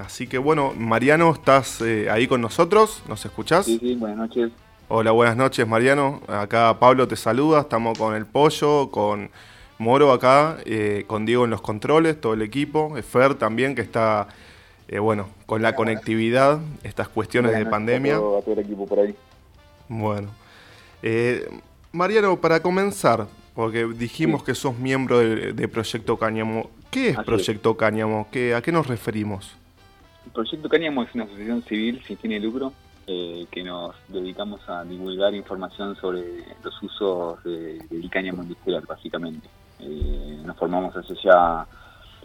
Así que bueno, Mariano, ¿estás eh, ahí con nosotros? ¿Nos escuchás? Sí, sí, buenas noches. Hola, buenas noches Mariano. Acá Pablo te saluda, estamos con el pollo, con Moro acá, eh, con Diego en los controles, todo el equipo, Fer también que está, eh, bueno, con la conectividad, estas cuestiones de pandemia. todo, el equipo por ahí. Bueno. Mariano, para comenzar, porque dijimos que sos miembro de, Proyecto Cáñamo. ¿Qué es Proyecto Cáñamo? ¿A qué nos referimos? Proyecto Cáñamo es una asociación civil sin fin de lucro eh, que nos dedicamos a divulgar información sobre los usos del cáñamo industrial, básicamente. Eh, nos formamos hace ya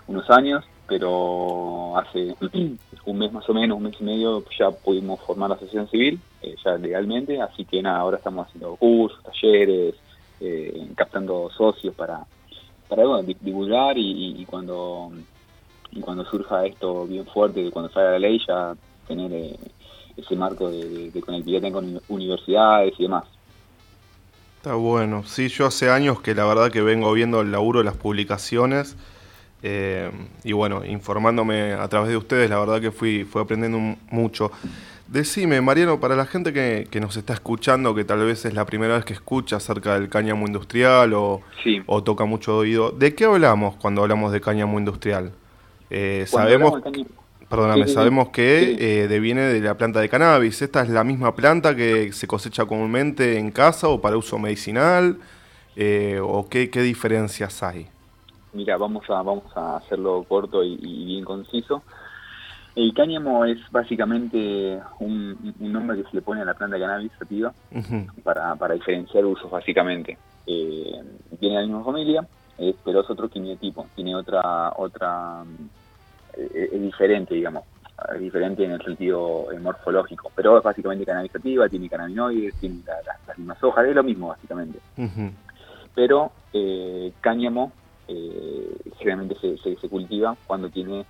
unos años, pero hace un mes más o menos, un mes y medio, ya pudimos formar la asociación civil, eh, ya legalmente, así que nada, ahora estamos haciendo cursos, talleres, eh, captando socios para, para divulgar y, cuando y cuando surja esto bien fuerte, cuando salga la ley, ya tener eh, ese marco de, de, conectividad con universidades y demás. Está bueno. Sí, yo hace años que la verdad que vengo viendo el laburo de las publicaciones eh, y bueno, informándome a través de ustedes, la verdad que fui, fui aprendiendo mucho. Decime, Mariano, para la gente que, nos está escuchando, que tal vez es la primera vez que escucha acerca del cáñamo industrial o, o toca mucho oído, ¿de qué hablamos cuando hablamos de cáñamo industrial? Eh, sabemos, perdóname, sabemos que eh, deviene de la planta de cannabis. ¿Esta es la misma planta que se cosecha comúnmente en casa o para uso medicinal? Eh, ¿O qué, qué, diferencias hay? Mira, vamos a, vamos a hacerlo corto y bien conciso. El cáñamo es básicamente un, nombre que se le pone a la planta de cannabis sativa para, para, diferenciar usos, básicamente. Eh, viene de la misma familia, pero es otro quimiotipo, tiene otra, otra eh, es diferente, digamos, es diferente en el sentido eh, morfológico, pero es básicamente cannabis sativa, tiene cannabinoides, tiene las mismas hojas, es lo mismo, básicamente. Pero cáñamo generalmente se, se cultiva cuando tiene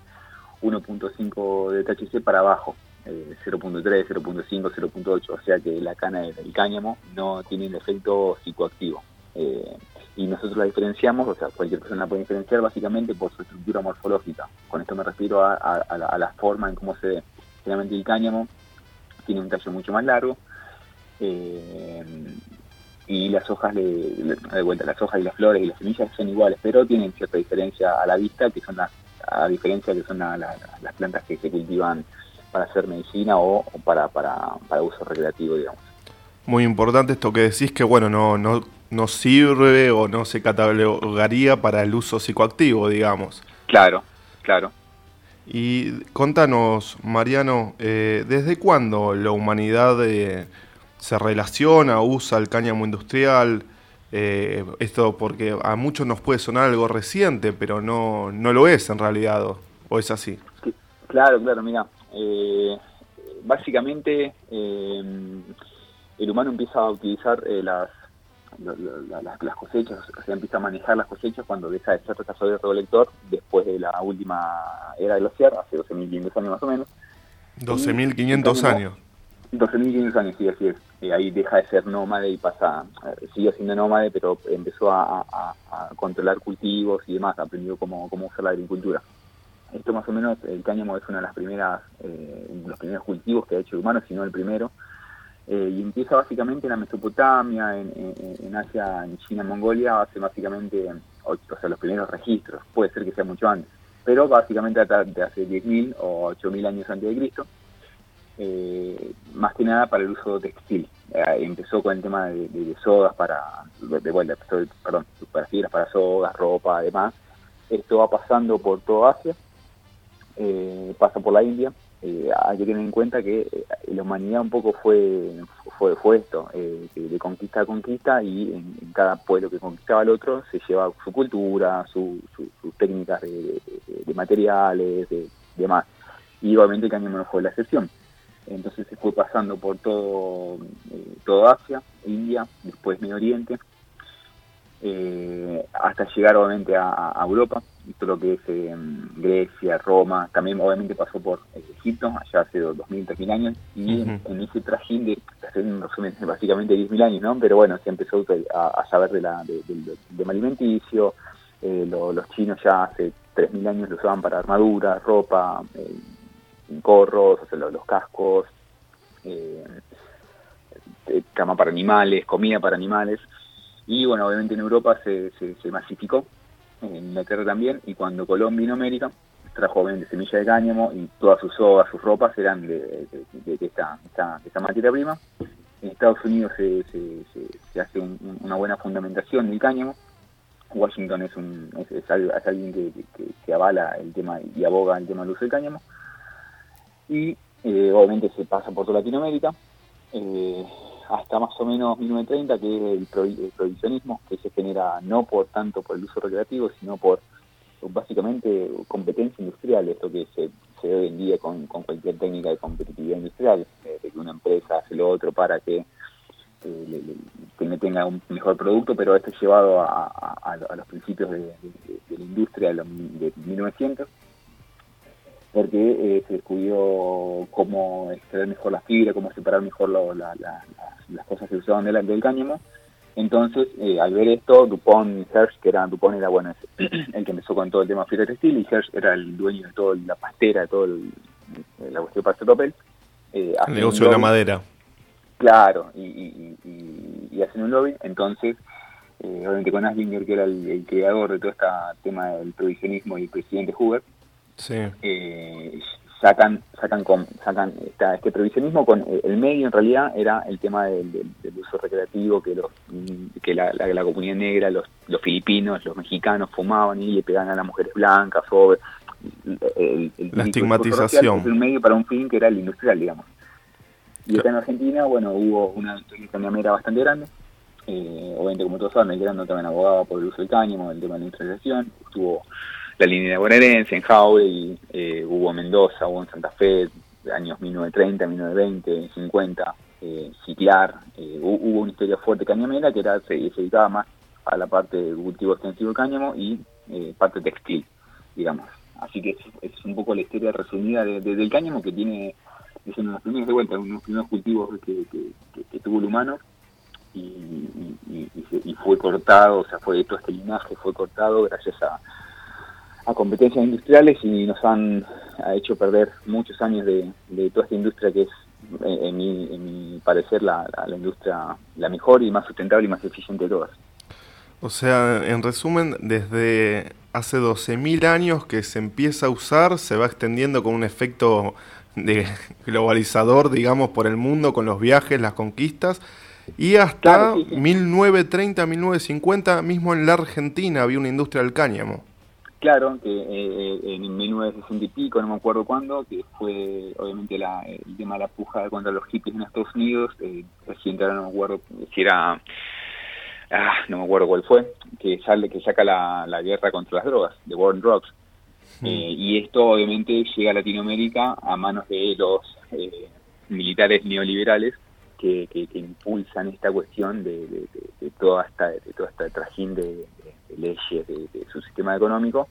1.5 de THC para abajo, 0.3, 0.5, 0.8, o sea que la cana del cáñamo no tiene el efecto psicoactivo. Eh, y nosotros la diferenciamos, o sea, cualquier persona puede diferenciar básicamente por su estructura morfológica. Con esto me refiero a, la, forma en cómo se ve. Generalmente el cáñamo tiene un tallo mucho más largo eh, y las hojas, le, de vuelta, las hojas y las flores y las semillas son iguales, pero tienen cierta diferencia a la vista, que son las a diferencia que son las plantas que se cultivan para hacer medicina o, para, para, para, uso recreativo, digamos. Muy importante esto que decís que, bueno, no, no, no sirve o no se catalogaría para el uso psicoactivo, digamos. Claro, claro. Y contanos, Mariano, eh, ¿desde cuándo la humanidad eh, se relaciona, usa el cáñamo industrial? Eh, esto porque a muchos nos puede sonar algo reciente, pero no, no lo es en realidad, o, es así. Claro, claro, mira, básicamente el humano empieza a utilizar las, las, cosechas, o sea, empieza a manejar las cosechas cuando deja de ser cazador recolector después de la última era glaciar, hace 12.500 años más o menos. 12.500 años. 12.500 años, sí, así es. Eh, ahí deja de ser nómade y pasa, eh, sigue siendo nómade, pero empezó a, controlar cultivos y demás, aprendió cómo, cómo usar la agricultura. Esto más o menos, el cáñamo es una de las primeras, eh, los primeros cultivos que ha hecho el humano, si no el primero, y empieza básicamente en la Mesopotamia, en, Asia, en China, en Mongolia, hace básicamente, o, sea, los primeros registros, puede ser que sea mucho antes, pero básicamente de hace 10.000 o 8.000 años antes de Cristo, eh, más que nada para el uso textil. Eh, empezó con el tema de, sodas para, de, vuelta, perdón, para fibras, para sodas, ropa, además. Esto va pasando por toda Asia, eh, pasa por la India. Hay que tener en cuenta que la humanidad un poco fue fue, esto, de conquista a conquista y en, cada pueblo que conquistaba al otro se lleva su cultura, sus técnicas de, materiales, de demás. Y obviamente Cañón no fue la excepción entonces se fue pasando por todo, eh, todo Asia, India, después Medio Oriente, eh, hasta llegar obviamente a, Europa, todo lo que es eh, Grecia, Roma, también obviamente pasó por Egipto, allá hace 2.000, 3.000 años, y en, ese trajín de, hacer un resumen, básicamente 10.000 años, ¿no? Pero bueno, se empezó a, saber de la, de, de, alimenticio, los chinos ya hace 3.000 años lo usaban para armadura, ropa, corros, o sea, los, cascos, eh, cama para animales, comida para animales. Y bueno, obviamente en Europa se, se, masificó, en Inglaterra también, y cuando Colón vino a América, trajo obviamente semilla de cáñamo y todas sus sogas, sus ropas eran de, esta, esta, materia prima. En Estados Unidos se, se, hace una buena fundamentación del cáñamo. Washington es, un, es, alguien que, avala el tema y aboga el tema del uso del cáñamo. Y eh, obviamente se pasa por toda Latinoamérica. Eh, hasta más o menos 1930, que es el, provisionismo, que se genera no por tanto por el uso recreativo, sino por básicamente competencia industrial, esto que se, se ve hoy en día con, cualquier técnica de competitividad industrial, de que una empresa hace lo otro para que, eh, tenga un mejor producto, pero esto es llevado a, los principios de, la industria de, de 1900 porque eh, se descubrió cómo extraer mejor la fibra, cómo separar mejor las cosas que usaban del, del cáñamo. Entonces, eh, al ver esto, Dupont y Serge, que era Dupont era bueno el que empezó con todo el tema fibra textil y Serge era el dueño de toda la pastera, de todo el, la cuestión para hacer papel. Eh, el negocio de la madera. Claro, y, y, hacen un lobby. Entonces, eh, obviamente con Aslinger, que era el, creador de todo este tema del provisionismo y el presidente Hoover, eh, sacan sacan con, sacan este provisionismo con eh, el medio en realidad era el tema del, uso recreativo que los que la, comunidad negra los, los filipinos los mexicanos fumaban y le pegaban a las mujeres blancas o el, la estigmatización. el medio para un fin que era el industrial digamos. Y acá en Argentina bueno hubo una cañamera bastante grande eh, obviamente como todos saben el grano también abogaba por el uso del cáñamo el tema de la industrialización estuvo la línea bonaerense, en Jaue, eh, hubo Mendoza, hubo en Santa Fe, años 1930, 1920, 50, eh, Ciclar, eh, hubo una historia fuerte cañamera que era, se, dedicaba más a la parte de cultivo extensivo de cáñamo y eh, parte textil, digamos. Así que es, un poco la historia resumida de, del cáñamo que tiene, es uno de los primeros de vuelta, uno de los primeros cultivos que, tuvo el humano y, y, fue cortado, o sea, fue todo este linaje fue cortado gracias a a competencias industriales y nos han hecho perder muchos años de, toda esta industria que es, en, mi, parecer, la, industria la mejor y más sustentable y más eficiente de todas. O sea, en resumen, desde hace 12.000 años que se empieza a usar, se va extendiendo con un efecto de globalizador, digamos, por el mundo, con los viajes, las conquistas, y hasta 1930, 1950, mismo en la Argentina había una industria del cáñamo. Claro, que eh, en 1960 y pico, no me acuerdo cuándo, que fue obviamente la, el tema de la puja contra los hippies en Estados Unidos, eh, no me acuerdo si era, ah, no me acuerdo cuál fue, que sale, que saca la, la guerra contra las drogas, de War on Drugs. Hmm. Eh, y esto obviamente llega a Latinoamérica a manos de los eh, militares neoliberales que, que, impulsan esta cuestión de, de, toda esta de toda esta trajín de, leyes de, su sistema económico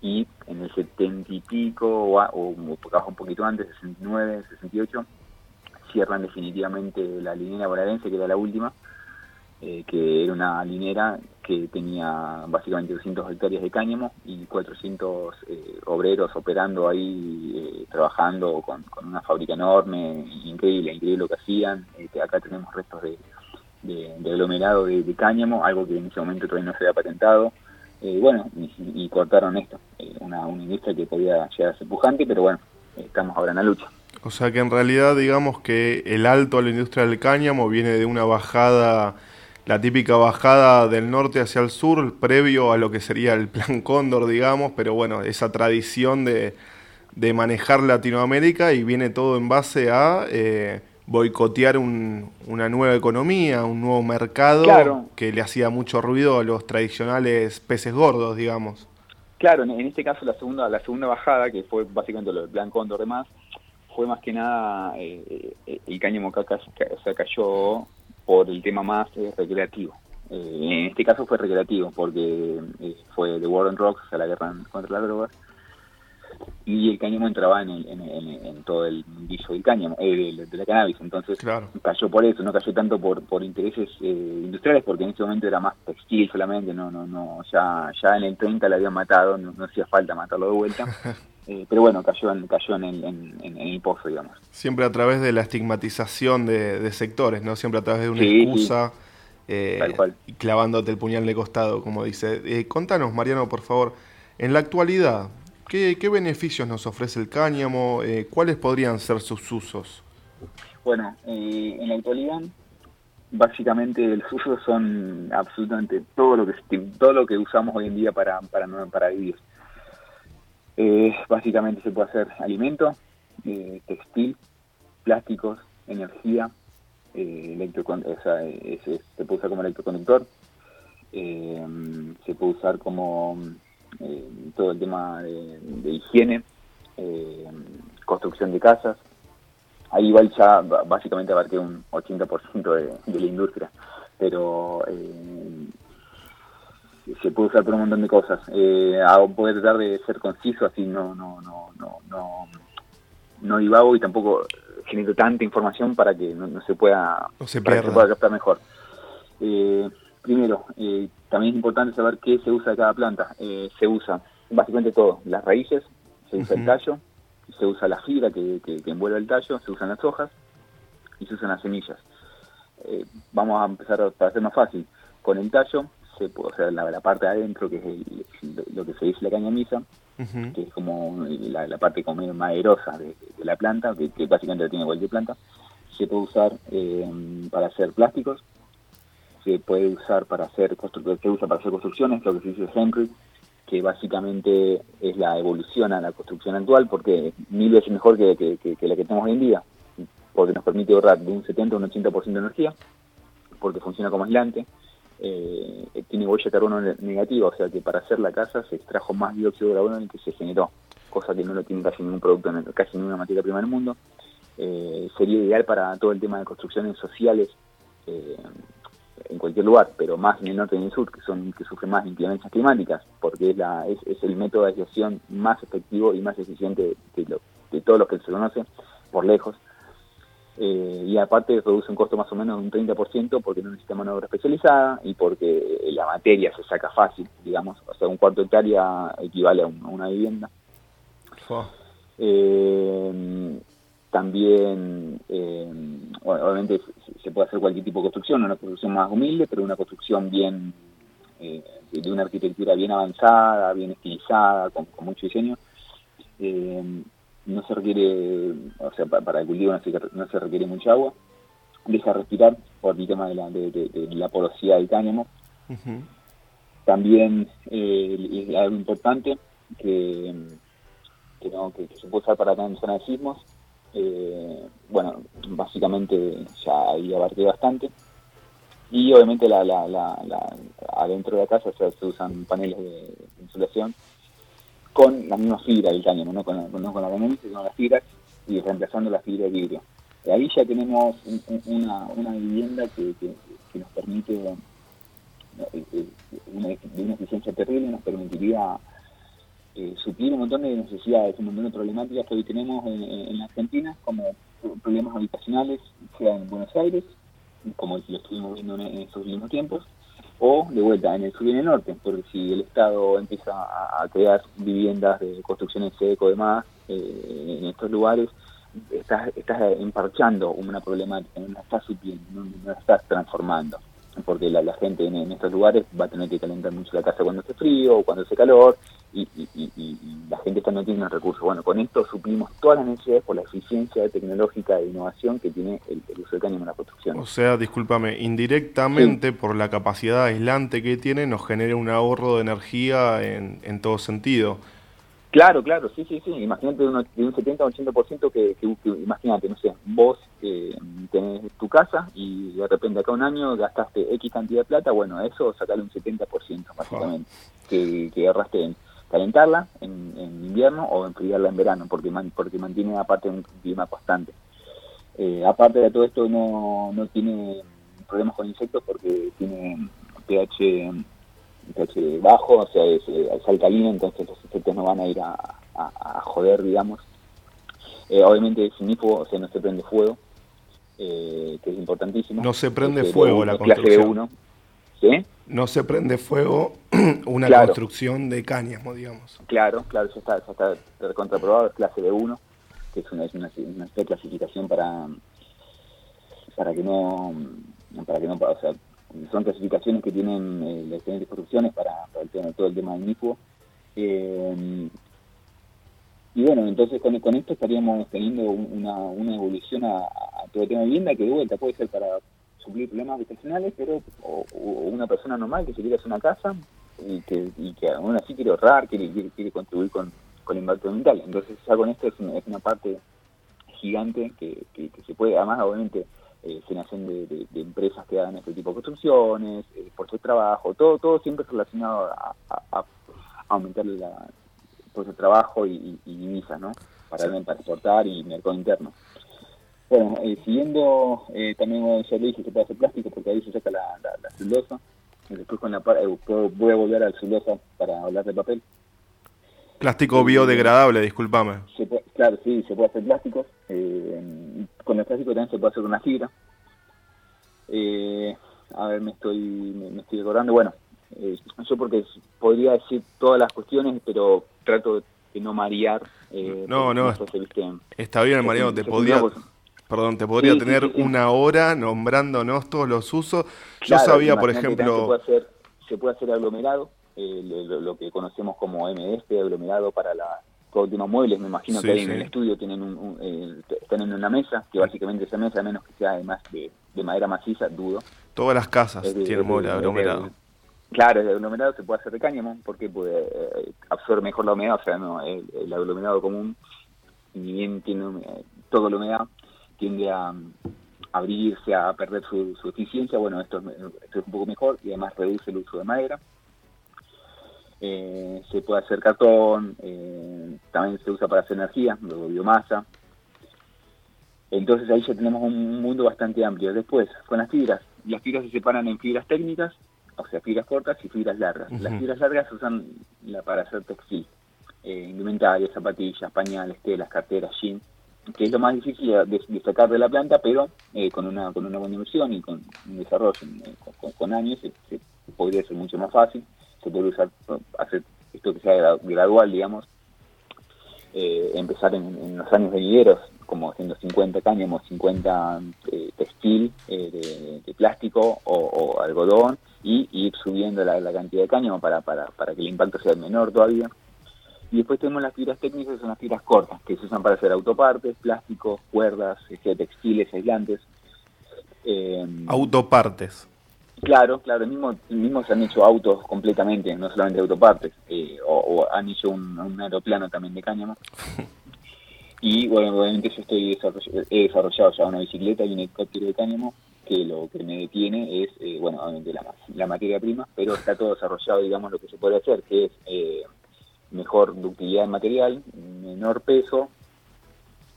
y en el 70 y pico o, o, un poquito antes, 69, 68, cierran definitivamente la linera bonaerense, que era la última, eh, que era una linera que tenía básicamente 200 hectáreas de cáñamo y 400 eh, obreros operando ahí, eh, trabajando con, una fábrica enorme, increíble, increíble lo que hacían. acá tenemos restos de, de, aglomerado de, cáñamo, algo que en ese momento todavía no se había patentado. bueno, y, cortaron esto, una, una industria que podía llegar a ser pujante, pero bueno, estamos ahora en la lucha. O sea que en realidad digamos que el alto a la industria del cáñamo viene de una bajada la típica bajada del norte hacia el sur, previo a lo que sería el plan Cóndor, digamos, pero bueno, esa tradición de, manejar Latinoamérica y viene todo en base a eh, boicotear una nueva economía, un nuevo mercado que le hacía mucho ruido a los tradicionales peces gordos, digamos. Claro, en, este caso la segunda, la segunda bajada, que fue básicamente lo del plan Cóndor demás, fue más que nada eh, eh, el cáñamo que o sea, cayó por el tema más eh, recreativo. Eh, en este caso fue recreativo porque fue de War on Rocks, o sea, la guerra contra las drogas, y el cáñamo entraba en, en, todo el guiso del cáñamo, de, la cannabis, entonces cayó por eso, no cayó tanto por, por intereses industriales, porque en ese momento era más textil solamente, no, no, no, ya, ya en el 30 la habían matado, no, hacía falta matarlo de vuelta. pero bueno, cayó en, cayó en el, en, el pozo, digamos. Siempre a través de la estigmatización de, sectores, ¿no? Siempre a través de una excusa. y clavándote el puñal de costado, como dice. contanos, Mariano, por favor, en la actualidad, ¿qué, beneficios nos ofrece el cáñamo? ¿Cuáles podrían ser sus usos? Bueno, en la actualidad básicamente los usos son absolutamente todo lo que usamos hoy en día para para para vivir eh, básicamente se puede hacer alimento eh, textil plásticos energía eh, se puede usar como electroconductor se puede usar como todo el tema de, de higiene construcción de casas ahí igual ya básicamente abarqué un 80% de, de la industria, pero eh, se puede usar por un montón de cosas. Eh, voy a tratar de ser conciso, así no no no no no, no divago y tampoco genero tanta información para que no, se pueda se pueda captar mejor. Eh, primero, eh, también es importante saber qué se usa de cada planta. Eh, se usa básicamente todo, las raíces, se usa el tallo, se usa la fibra que, envuelve el tallo, se usan las hojas y se usan las semillas. Eh, vamos a empezar para hacer más fácil. Con el tallo, se puede, o sea, la, parte de adentro, que es lo que se dice la caña misa, que es como la, parte como maderosa de, la planta, que, básicamente la tiene cualquier planta, se puede usar eh, para hacer plásticos, se puede usar para hacer se usa para hacer construcciones, lo que se dice Henry, que básicamente es la evolución a la construcción actual, porque mil veces mejor que, la que tenemos hoy en día, porque nos permite ahorrar de un 70 a un 80% de energía, porque funciona como aislante, eh, tiene huella de carbono negativa, o sea que para hacer la casa se extrajo más dióxido de carbono del que se generó, cosa que no lo tiene casi ningún producto, casi ninguna materia prima del mundo. Eh, sería ideal para todo el tema de construcciones sociales, eh, en cualquier lugar, pero más en el norte y en el sur, que son que sufren más inclemencias climáticas, porque es, la, es, el método de aislación más efectivo y más eficiente de, de todos los que se conoce, por lejos. Eh, y aparte reduce un costo más o menos de un 30% porque no necesita mano de obra especializada y porque la materia se saca fácil, digamos, o sea, un cuarto de hectárea equivale a, una vivienda. Eh, también, eh, obviamente, se puede hacer cualquier tipo de construcción, una construcción más humilde, pero una construcción bien, eh, de una arquitectura bien avanzada, bien estilizada, con, mucho diseño. Eh, no se requiere, o sea, para, el cultivo no se, requiere mucha agua, deja respirar por el tema de la, de, la porosidad del cáñamo. También eh, algo importante que, que, se puede usar para en zona de sismos, eh, bueno, básicamente ya ahí abarqué bastante. Y obviamente la, la, la, adentro de la casa se usan paneles de, insulación con la misma fibra del cáñamo, no con, no la sino con las fibras y reemplazando la fibra de vidrio. Ahí ya tenemos una, una vivienda que, que, nos permite eh, eh, una, una eficiencia terrible, nos permitiría eh, suplir un montón de necesidades, un montón de problemáticas que hoy tenemos en, la Argentina, como problemas habitacionales, sea en Buenos Aires, como lo estuvimos viendo en, estos últimos tiempos, o de vuelta en el sur y en el norte, porque si el Estado empieza a, crear viviendas de construcciones seco y demás eh, en estos lugares, estás, estás emparchando una problemática, no la estás supliendo, no, la estás transformando porque la, gente en, en, estos lugares va a tener que calentar mucho la casa cuando hace frío o cuando hace calor, y, la gente está no tiene los recursos. Bueno, con esto suplimos todas las necesidades por la eficiencia tecnológica e innovación que tiene el, uso de cáñamo en la construcción. O sea, discúlpame, indirectamente por la capacidad aislante que tiene nos genera un ahorro de energía en, en todo sentido. Claro, claro, sí, sí, sí. Imagínate de, un 70 o 80% que, que, que, imagínate, no sé, vos eh, tenés tu casa y de repente acá un año gastaste X cantidad de plata, bueno, eso sacale un 70% básicamente, que, que ahorraste en calentarla en, invierno o enfriarla en verano, porque, porque mantiene aparte un clima constante. Eh, aparte de todo esto no, no tiene problemas con insectos porque tiene pH, pH bajo, o sea, es, alcalino, entonces los insectos no van a ir a, a, joder, digamos. Eh, obviamente sin hipo, o sea, no se prende fuego, eh, que es importantísimo. No se prende fuego la construcción. 1. ¿Sí? No se prende fuego una construcción de cáñamo, digamos. Claro, claro, ya está, ya está contraprobado, es clase de 1, que es una, es una, una clasificación para para que no para que no o sea son clasificaciones que tienen eh, las diferentes construcciones para, el tema, todo el tema del NIFU eh, y bueno, entonces con, con esto estaríamos teniendo una, una evolución a, todo el tema de vivienda que de vuelta puede ser para suplir problemas habitacionales, pero o, una persona normal que se quiere hacer una casa y que, y que aún así quiere ahorrar, quiere, quiere, contribuir con, con el impacto ambiental. Entonces ya con esto es una, es una parte gigante que, que, se puede, además obviamente eh, generación de, de, empresas que hagan este tipo de construcciones, eh, por su trabajo, todo todo siempre relacionado a, a, aumentar la por su trabajo y, y, divisas, ¿no? Para, para exportar y mercado interno. Bueno, eh, siguiendo, eh, también ya le dije que puede hacer plástico porque ahí se saca la, la, celulosa. Y después con la eh, voy a volver al celulosa para hablar de papel. Plástico biodegradable, discúlpame. Claro, sí, se puede hacer plástico. con el plástico también se puede hacer una fibra. a ver, me estoy, me, estoy recordando. Bueno, yo porque podría decir todas las cuestiones, pero trato de no marear. no, no, está bien, Mariano, te podía... Perdón, te podría tener una hora nombrándonos todos los usos. Yo sabía, por ejemplo... Se puede hacer, se puede hacer aglomerado, eh, lo, que conocemos como MDF, aglomerado para la últimos muebles, me imagino que ahí en el estudio tienen un, eh, están en una mesa, que básicamente esa mesa, a menos que sea además de, de madera maciza, dudo. Todas las casas tienen muebles aglomerado. Claro, el aglomerado se puede hacer de cáñamo porque puede, eh, absorbe mejor la humedad, o sea, no, el, aglomerado común, ni bien tiene todo la humedad, tiende a, abrirse, a perder su, eficiencia, bueno, esto, es un poco mejor y además reduce el uso de madera. Eh, se puede hacer cartón, eh, también se usa para hacer energía, luego biomasa. Entonces ahí ya tenemos un mundo bastante amplio. Después, con las fibras, las fibras se separan en fibras técnicas, o sea, fibras cortas y fibras largas. Las fibras largas se usan para hacer textil, eh, indumentaria, zapatillas, pañales, telas, carteras, jeans que es lo más difícil de, sacar de la planta, pero eh, con una con una buena inversión y con un desarrollo eh, con, años se, podría ser mucho más fácil, se puede usar, hacer esto que sea gradual, digamos, eh, empezar en, los años venideros, como haciendo 50 cáñamos, 50 textil de, plástico o, algodón, y, ir subiendo la, cantidad de cáñamo para, para, para que el impacto sea menor todavía. Y después tenemos las fibras técnicas, que son las fibras cortas, que se usan para hacer autopartes, plásticos, cuerdas, este, textiles, aislantes. Eh, autopartes. Claro, claro, mismo, mismo se han hecho autos completamente, no solamente autopartes, eh, o, han hecho un, aeroplano también de cáñamo. y bueno, obviamente yo estoy he desarrollado ya una bicicleta y un helicóptero de cáñamo, que lo que me detiene es, eh, bueno, obviamente la, la materia prima, pero está todo desarrollado, digamos, lo que se puede hacer, que es eh, mejor ductilidad de material, menor peso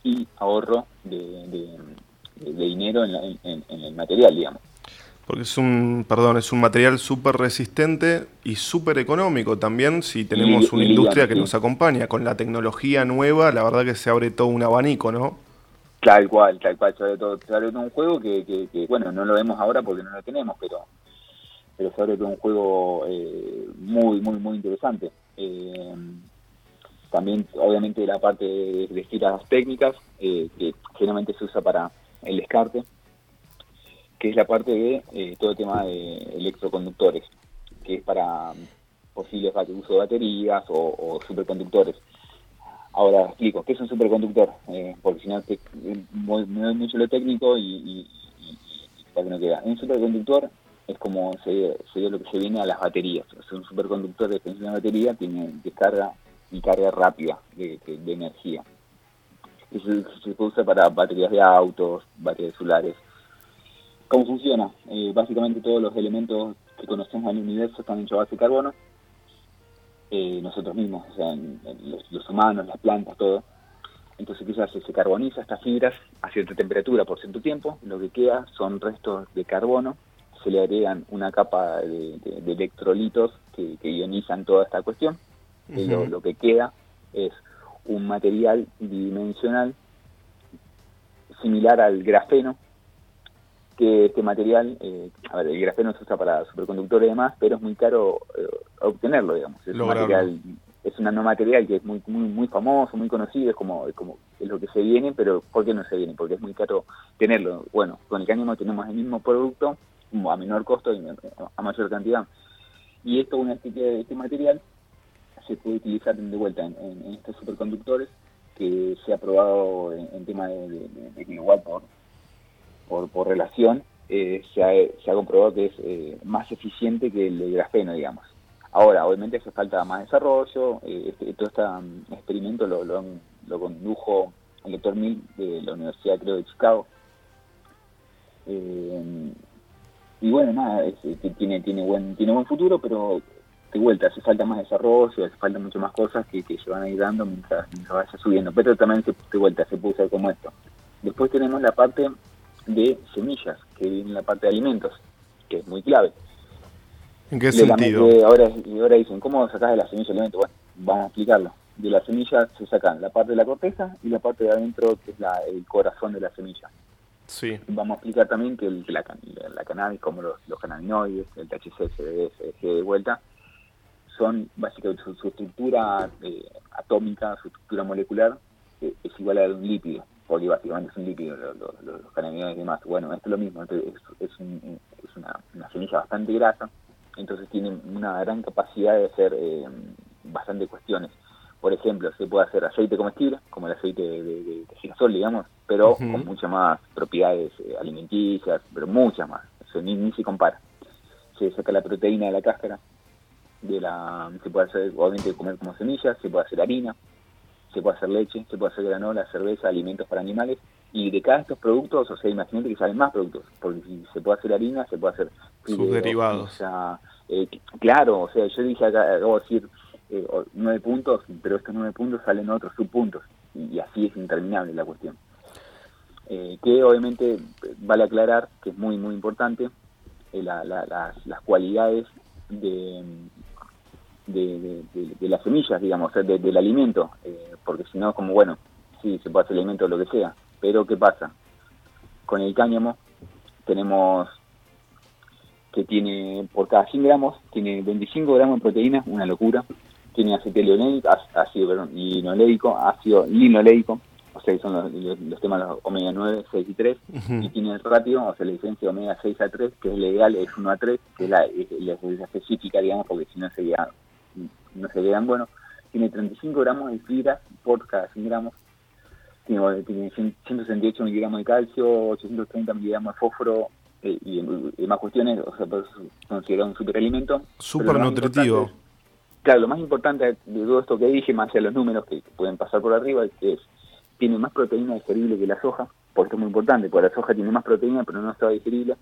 y ahorro de, dinero en, el material, digamos. Porque es un, perdón, es un material súper resistente y súper económico también si tenemos una industria que nos acompaña. Con la tecnología nueva, la verdad que se abre todo un abanico, ¿no? Tal cual, tal cual, se abre todo, un juego que, bueno, no lo vemos ahora porque no lo tenemos, pero, pero se abre todo un juego eh, muy, muy, muy interesante. Eh, también, obviamente, la parte de, de técnicas, eh, que generalmente se usa para el descarte, que es la parte de eh, todo el tema de electroconductores, que es para posibles uso de baterías o, superconductores. Ahora explico, ¿qué es un superconductor? porque si no, me doy mucho lo técnico y, para que no queda. Un superconductor es como sería, lo que se viene a las baterías. O un superconductor de extensión de batería tiene descarga y carga rápida de, energía. Eso se usa para baterías de autos, baterías solares. ¿Cómo funciona? Eh, básicamente todos los elementos que conocemos en el universo están hechos a base de carbono. Eh, nosotros mismos, o sea, los, humanos, las plantas, todo. Entonces quizás se carboniza estas fibras a cierta temperatura por cierto tiempo. Lo que queda son restos de carbono se le agregan una capa de, electrolitos que, ionizan toda esta cuestión. lo, que queda es un material bidimensional similar al grafeno, que este material, eh, a ver, el grafeno se usa para superconductores y demás, pero es muy caro eh, obtenerlo, digamos. Es un material, es un nanomaterial que es muy, muy, muy famoso, muy conocido, es como, es como es lo que se viene, pero ¿por qué no se viene? Porque es muy caro tenerlo. Bueno, con el cáñamo tenemos el mismo producto, a menor costo y a mayor cantidad. Y esto, una de este material, se puede utilizar de vuelta en, estos superconductores que se ha probado en, tema de, de, igual por, por, relación, eh, se, ha, se, ha, comprobado que es eh, más eficiente que el grafeno, digamos. Ahora, obviamente hace falta más desarrollo, eh, este, todo este um, experimento lo, lo, lo, condujo el doctor Mill de la Universidad, creo, de Chicago. y bueno, nada, tiene, tiene, buen, tiene buen futuro, pero de vuelta, hace falta más desarrollo, hace falta mucho más cosas que, se van a ir dando mientras, vaya subiendo. Pero también se, de vuelta se puede usar como esto. Después tenemos la parte de semillas, que viene la parte de alimentos, que es muy clave. ¿En qué sentido? ahora, ahora dicen, ¿cómo sacas de la semilla el alimento? Bueno, vamos a explicarlo. De la semilla se sacan la parte de la corteza y la parte de adentro, que es el corazón de la semilla. Sí. Vamos a explicar también que la, la, cannabis, como los, los cannabinoides, el THC, CBD, CBG de vuelta, son básicamente su, estructura eh, atómica, su estructura molecular eh, es igual a un lípido, es un lípido, los cannabinoides y demás. Bueno, esto es lo mismo, es, es, una, semilla bastante grasa, entonces tiene una gran capacidad de hacer eh, bastante cuestiones. Por ejemplo, se puede hacer aceite comestible, como el aceite de, girasol, digamos, pero con muchas más propiedades alimenticias, pero muchas más, eso ni, ni se compara. Se saca la proteína de la cáscara, de la se puede hacer obviamente comer como semillas, se puede hacer harina, se puede hacer leche, se puede hacer granola, cerveza, alimentos para animales y de cada de estos productos, o sea, imagínate que salen más productos, porque si se puede hacer harina, se puede hacer sus derivados. O sea, eh, claro, o sea, yo dije acá, acabo de decir eh, nueve puntos, pero estos nueve puntos salen otros subpuntos y, así es interminable la cuestión. Eh, que obviamente vale aclarar que es muy muy importante las, las cualidades de, de, de, las semillas, digamos, del alimento, eh, porque si no, como bueno, sí, se puede hacer alimento o lo que sea, pero ¿qué pasa? Con el cáñamo tenemos que tiene, por cada 100 gramos, tiene 25 gramos de proteína, una locura, tiene aceite ácido linoleico, ácido linoleico, o sea, son los, temas los omega 9, 6 y 3, y tiene el ratio, o sea, la diferencia omega 6 a 3, que es legal, es 1 a 3, que es la, específica, digamos, porque si no sería no se vean bueno, tiene 35 gramos de fibra por cada 100 gramos, tiene, tiene 168 miligramos de calcio, 830 miligramos de fósforo eh, y, más cuestiones, o sea, pues, considerado un superalimento. Súper nutritivo. Claro, lo más importante de todo esto que dije, más allá de los números que, pueden pasar por arriba, es tiene más proteína digerible que la soja, porque es muy importante, porque la soja tiene más proteína pero no está digerible,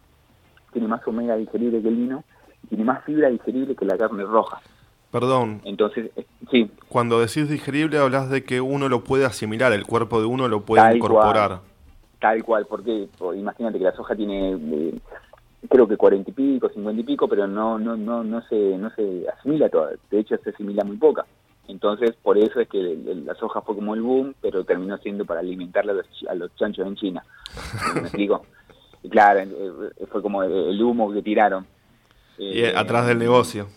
tiene más omega digerible que el vino, y tiene más fibra digerible que la carne roja. Perdón. Entonces, eh, sí. Cuando decís digerible hablas de que uno lo puede asimilar, el cuerpo de uno lo puede incorporar. tal cual, porque imagínate que la soja tiene eh, creo que cuarenta y pico, cincuenta y pico, pero no no no no se no se asimila toda, de hecho se asimila muy poca. Entonces, por eso es que la soja fue como el boom, pero terminó siendo para alimentarle a los, chanchos en China. ¿Me explico? Claro, eh, fue como el humo que tiraron. Y atrás del negocio.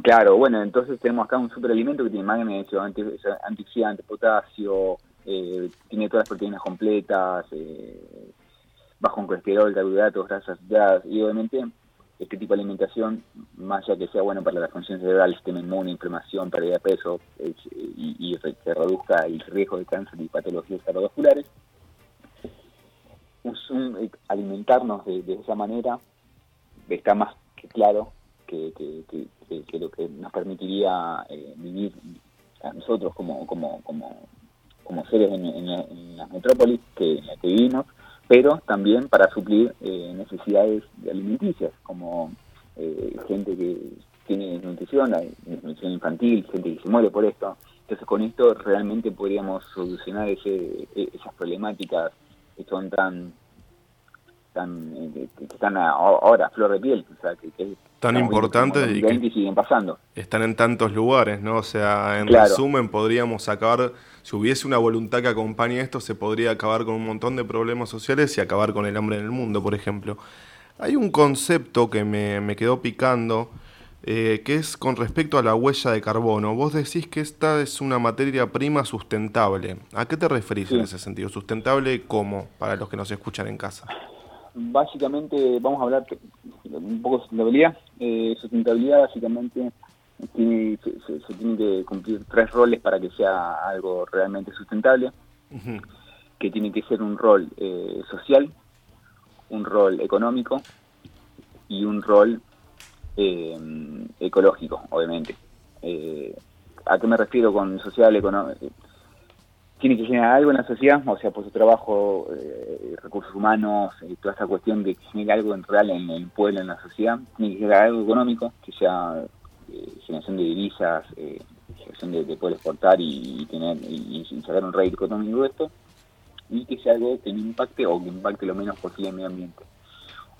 Claro, bueno, entonces tenemos acá un superalimento que tiene magnesio, antioxidante, potasio, eh, tiene todas las proteínas completas, eh, bajo en colesterol, carbohidratos, grasas y obviamente este tipo de alimentación, más allá que sea bueno para la función cerebral, sistema inmune, inflamación, pérdida de peso y, y, que reduzca el riesgo de cáncer y patologías cardiovasculares, un, alimentarnos de esa manera está más que claro que, que, lo que nos permitiría eh, vivir a nosotros como, como, como, como seres en, en, la metrópolis que, en la que vivimos, pero también para suplir eh, necesidades alimenticias, como eh, gente que tiene nutrición, nutrición infantil, gente que se muere por esto. Entonces con esto realmente podríamos solucionar ese, e, esas problemáticas que son tan están, que están ahora flor de piel, o sea, que, que tan importantes y que siguen pasando. están en tantos lugares, ¿no? O sea, en resumen podríamos sacar si hubiese una voluntad que acompañe esto, se podría acabar con un montón de problemas sociales y acabar con el hambre en el mundo, por ejemplo. Hay un concepto que me, me quedó picando, eh, que es con respecto a la huella de carbono. Vos decís que esta es una materia prima sustentable. ¿A qué te referís en ese sentido? ¿Sustentable cómo, para los que nos escuchan en casa? Básicamente, vamos a hablar un poco de sustentabilidad. Eh, sustentabilidad básicamente tiene, se, tiene que cumplir tres roles para que sea algo realmente sustentable, que tiene que ser un rol eh, social, un rol económico y un rol eh, ecológico, obviamente. Eh, ¿A qué me refiero con social, económico? Tiene que generar algo en la sociedad, o sea, por su trabajo, recursos humanos, toda esta cuestión de que genere algo en real en el pueblo, en la sociedad. Tiene que generar algo económico, que sea generación de divisas, eh, generación de, poder exportar y, tener y, sacar un rédito económico de esto, y que sea algo que no impacte o que impacte lo menos posible el medio ambiente.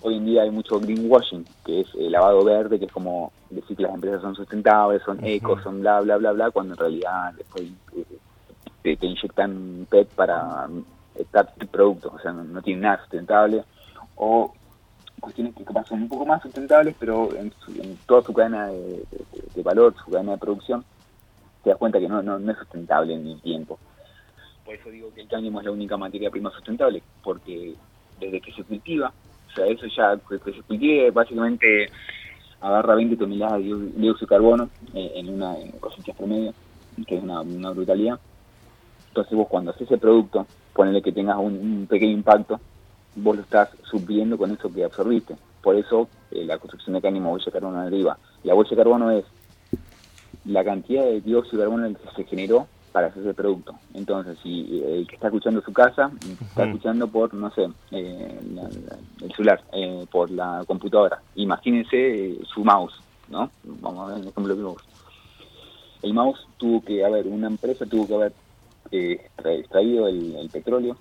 Hoy en día hay mucho greenwashing, que es el lavado verde, que es como decir que las empresas son sustentables, son eco, son bla, bla, bla, bla, cuando en realidad después te, inyectan PET para estar tu producto, o sea, no, no tiene nada sustentable, o cuestiones que son un poco más sustentables, pero en, toda su cadena de, valor, su cadena de producción, te das cuenta que no, no, es sustentable en el tiempo. Por eso digo que el cáñamo es la única materia prima sustentable, porque desde que se cultiva, o sea, eso ya, que, se cultive, básicamente agarra 20 toneladas de dióxido de carbono eh, en una cosecha promedio, que es una, brutalidad. Entonces vos cuando haces ese producto, ponele que tengas un pequeño impacto, vos lo estás supliendo con eso que absorbiste. Por eso eh, la construcción de cáñamo huella de carbono arriba. La huella de carbono es la cantidad de dióxido de carbono que se generó para hacer ese producto. Entonces, si eh, el que está escuchando su casa, está escuchando por, no sé, eh, el celular, por la computadora. Imagínense su mouse, ¿no? Vamos a ver el ejemplo de mouse. El mouse tuvo que haber, una empresa tuvo que haber extraído el petróleo,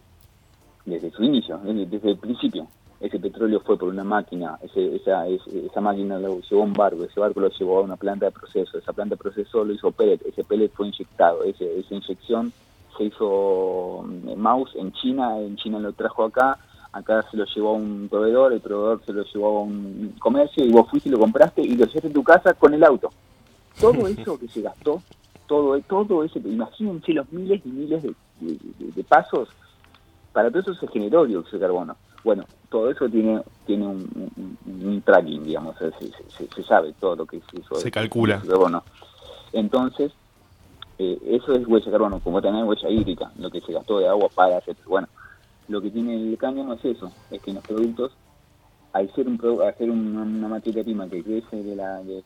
desde su inicio, desde, el principio. Ese petróleo fue por una máquina, ese, esa, esa máquina lo llevó a un barco, ese barco lo llevó a una planta de proceso, esa planta de proceso lo hizo pellet, ese pellet fue inyectado, ese, esa inyección se hizo mm, mouse en China, en China lo trajo acá, acá se lo llevó a un proveedor, el proveedor se lo llevó a un comercio y vos fuiste y lo compraste y lo llevaste en tu casa con el auto. Todo eso que se gastó, todo, todo ese, imagínense los miles y miles de pasos para todo eso se generó dióxido de carbono. Bueno, todo eso tiene tiene un, tracking, digamos, se, sabe todo lo que es eso. Se calcula. Carbono. Entonces, eh, eso es huella de carbono, como también huella hídrica, lo que se gastó de agua para hacer. Bueno, lo que tiene el cáñamo es eso, es que en los productos, al ser, un, hacer una, materia prima que crece de la, de,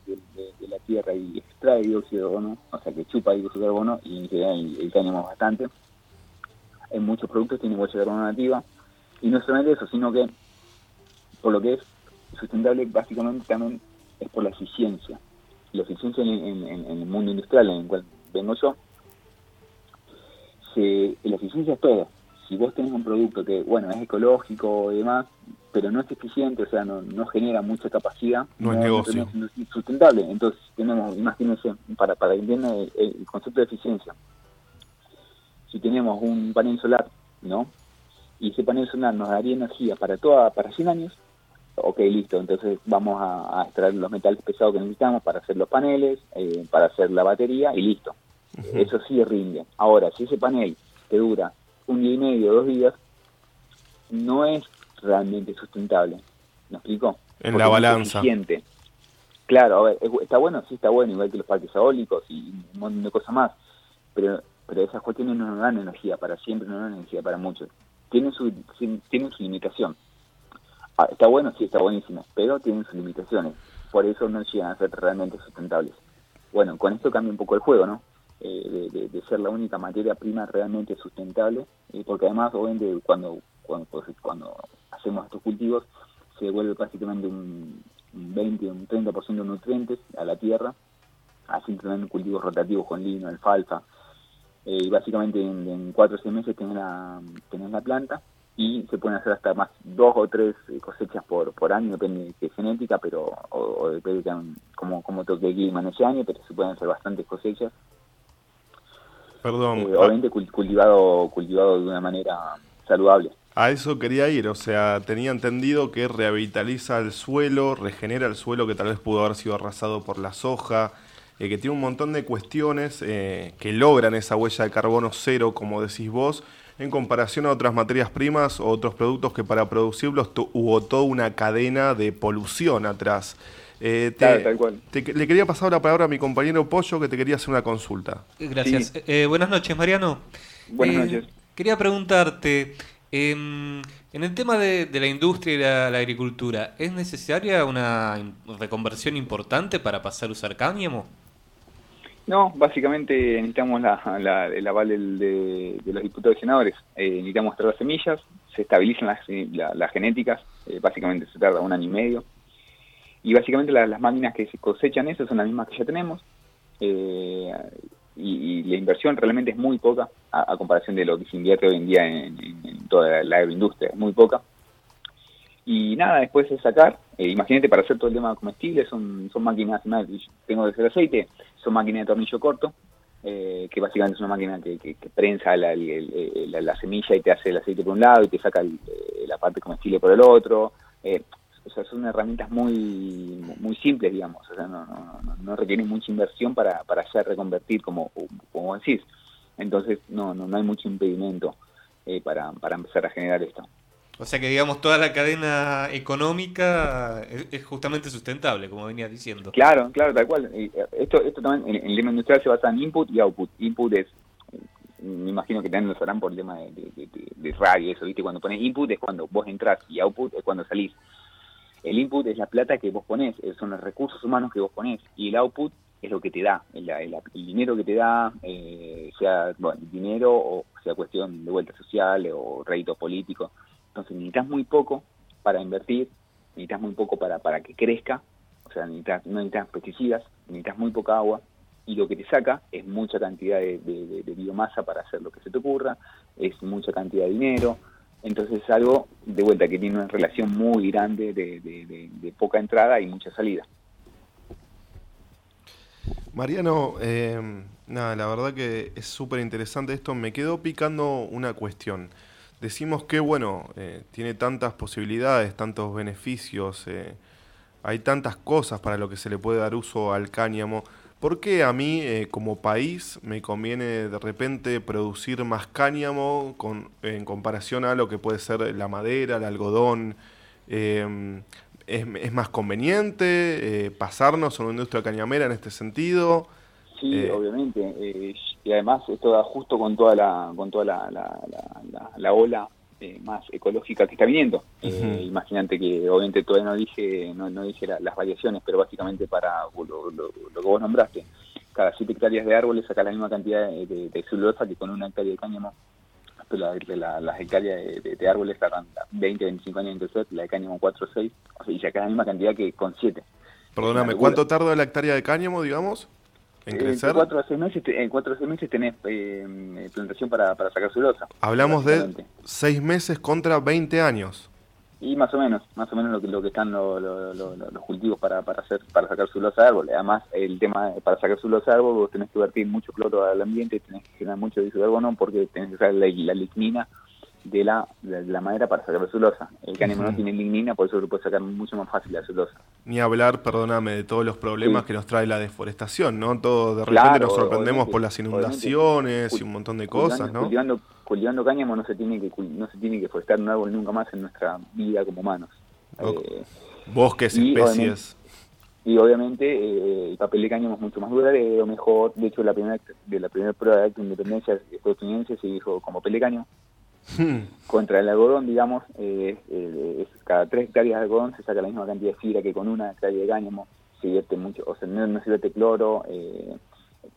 la tierra y extrae dióxido de carbono, o sea que chupa dióxido de carbono, y en general el, bastante, en muchos productos tiene huella de carbono nativa. Y no solamente eso, sino que por lo que es sustentable básicamente también es por la eficiencia. La eficiencia en, el mundo industrial en el cual vengo yo, se, la eficiencia es todo. Si vos tenés un producto que, bueno, es ecológico y demás, pero no es eficiente, o sea, no, no genera mucha capacidad, no, es negocio. sustentable. Entonces, tenemos, imagínense, para, para que entiendan el concepto de eficiencia, si tenemos un panel solar, ¿no? Y ese panel solar nos daría energía para toda para 100 años, ok, listo, entonces vamos a, extraer los metales pesados que necesitamos para hacer los paneles, eh, para hacer la batería y listo. Eso sí rinde. Ahora, si ese panel te dura un día y medio, dos días, no es realmente sustentable. ¿Me explico? En la balanza. claro, a ver, está bueno, sí está bueno, igual que los parques eólicos y un montón de cosas más, pero pero esas cuestiones no nos dan energía para siempre, no dan energía para muchos. Tienen su, tienen su limitación. Ah, está bueno, sí, está buenísimo, pero tienen sus limitaciones. Por eso no llegan a ser realmente sustentables. Bueno, con esto cambia un poco el juego, ¿no? Eh, de, ser la única materia prima realmente sustentable, eh, porque además, obviamente, cuando, cuando, cuando hacemos estos cultivos, se devuelve prácticamente un, 20, un 30% de nutrientes a la tierra, así también cultivos rotativos con lino, alfalfa, eh, y básicamente en, cuatro o seis meses tenés la, tenés la planta y se pueden hacer hasta más dos o tres cosechas por, por año, depende de qué genética, pero o, depende de cómo, cómo toque el clima en ese año, pero se pueden hacer bastantes cosechas. Perdón. Eh, obviamente cultivado, cultivado de una manera saludable. A eso quería ir, o sea, tenía entendido que revitaliza el suelo, regenera el suelo que tal vez pudo haber sido arrasado por la soja, eh, que tiene un montón de cuestiones eh, que logran esa huella de carbono cero, como decís vos, en comparación a otras materias primas o otros productos que para producirlos hubo toda una cadena de polución atrás. Eh, tal cual. le quería pasar la palabra a mi compañero Pollo que te quería hacer una consulta. Gracias. buenas noches, Mariano. Buenas noches. Quería preguntarte, Em, en el tema de, la industria y la, agricultura, ¿es necesaria una reconversión importante para pasar a usar cáñamo? No, básicamente necesitamos la, el aval de, los diputados y senadores. Eh, necesitamos traer las semillas, se estabilizan las, genéticas, eh, básicamente se tarda un año y medio. Y básicamente las máquinas que se cosechan eso son las mismas que ya tenemos. Eh, y, la inversión realmente es muy poca a, comparación de lo que se invierte hoy en día en, toda la agroindustria, es muy poca. Y nada, después es sacar, eh, imagínate para hacer todo el tema comestible, son, son máquinas, tengo que hacer aceite, son máquinas de tornillo corto, eh, que básicamente es una máquina que, que, prensa la, la, semilla y te hace el aceite por un lado y te saca eh, la parte comestible por el otro. Eh, o sea, son herramientas muy muy simples, digamos, o sea, no, no, no, requieren mucha inversión para, para hacer reconvertir, como, como decís. Entonces, no, no, no hay mucho impedimento eh, para, para empezar a generar esto. O sea que, digamos, toda la cadena económica es, justamente sustentable, como venía diciendo. Claro, claro, tal cual. Eh, esto, esto también, en el tema industrial se basa en input y output. Input es, me imagino que también lo sabrán por el tema de, de, de, radio, eso, ¿viste? Cuando pones input es cuando vos entras y output es cuando salís. El input es la plata que vos ponés, eh, son los recursos humanos que vos ponés, y el output es lo que te da, el, dinero que te da, eh, sea dinero o sea cuestión de vuelta social o rédito político. Entonces necesitas muy poco para invertir, necesitas muy poco para, para que crezca, o sea, necesitas, no necesitas pesticidas, necesitas muy poca agua, y lo que te saca es mucha cantidad de, de biomasa para hacer lo que se te ocurra, es mucha cantidad de dinero, entonces es algo, de vuelta, que tiene una relación muy grande de, poca entrada y mucha salida. Mariano, eh, nada, la verdad que es súper interesante esto. Me quedó picando una cuestión. Decimos que, bueno, eh, tiene tantas posibilidades, tantos beneficios, eh, hay tantas cosas para lo que se le puede dar uso al cáñamo. ¿Por qué a mí, eh, como país, me conviene de repente producir más cáñamo con, en comparación a lo que puede ser la madera, el algodón? Em, es, más conveniente eh, pasarnos a una industria cañamera en este sentido? Sí, eh, obviamente. y además esto da justo con toda la, con toda la, la, la ola eh, más ecológica que está viniendo. Eh, imagínate que obviamente todavía no dije no, no dije las variaciones, pero básicamente para lo, que vos nombraste, cada 7 hectáreas de árboles saca la misma cantidad de, de, celulosa que con una hectárea de cáñamo. La, las hectáreas de, árboles sacan 20, 25 años en crecer, la de cáñamo 4 o 6, o sea, y saca la misma cantidad que con 7. Perdóname, ¿cuánto tarda la hectárea de cáñamo, digamos? En crecer. En cuatro a seis meses, en cuatro a seis meses tenés eh, plantación para, para sacar celulosa. Hablamos de seis meses contra 20 años. Y más o menos, más o menos lo que, lo que están los cultivos para, para hacer para sacar celulosa de árbol. Además, el tema para sacar celulosa de árbol, vos tenés que vertir mucho cloro al ambiente, tenés que generar mucho dióxido de carbono porque tenés que usar la, la lignina de la, de la madera para sacar la celulosa. El cáñamo no tiene lignina, por eso lo puede sacar mucho más fácil la celulosa. Ni hablar, perdóname, de todos los problemas que nos trae la deforestación, ¿no? Todo de repente nos sorprendemos por las inundaciones y un montón de cosas, ¿no? Cultivando, cultivando cáñamo no se tiene que no se tiene que forestar un árbol nunca más en nuestra vida como humanos. Eh, Bosques, especies. y obviamente eh, el papel de cáñamo es mucho más duradero, mejor. De hecho, la primera, de la primera prueba de acto de independencia estadounidense se dijo como papel de cáñamo Hmm. Contra el algodón, digamos, eh, eh, cada tres hectáreas de algodón se saca la misma cantidad de fibra que con una hectárea de cáñamo, se vierte mucho, o sea, no, se vierte cloro. Eh,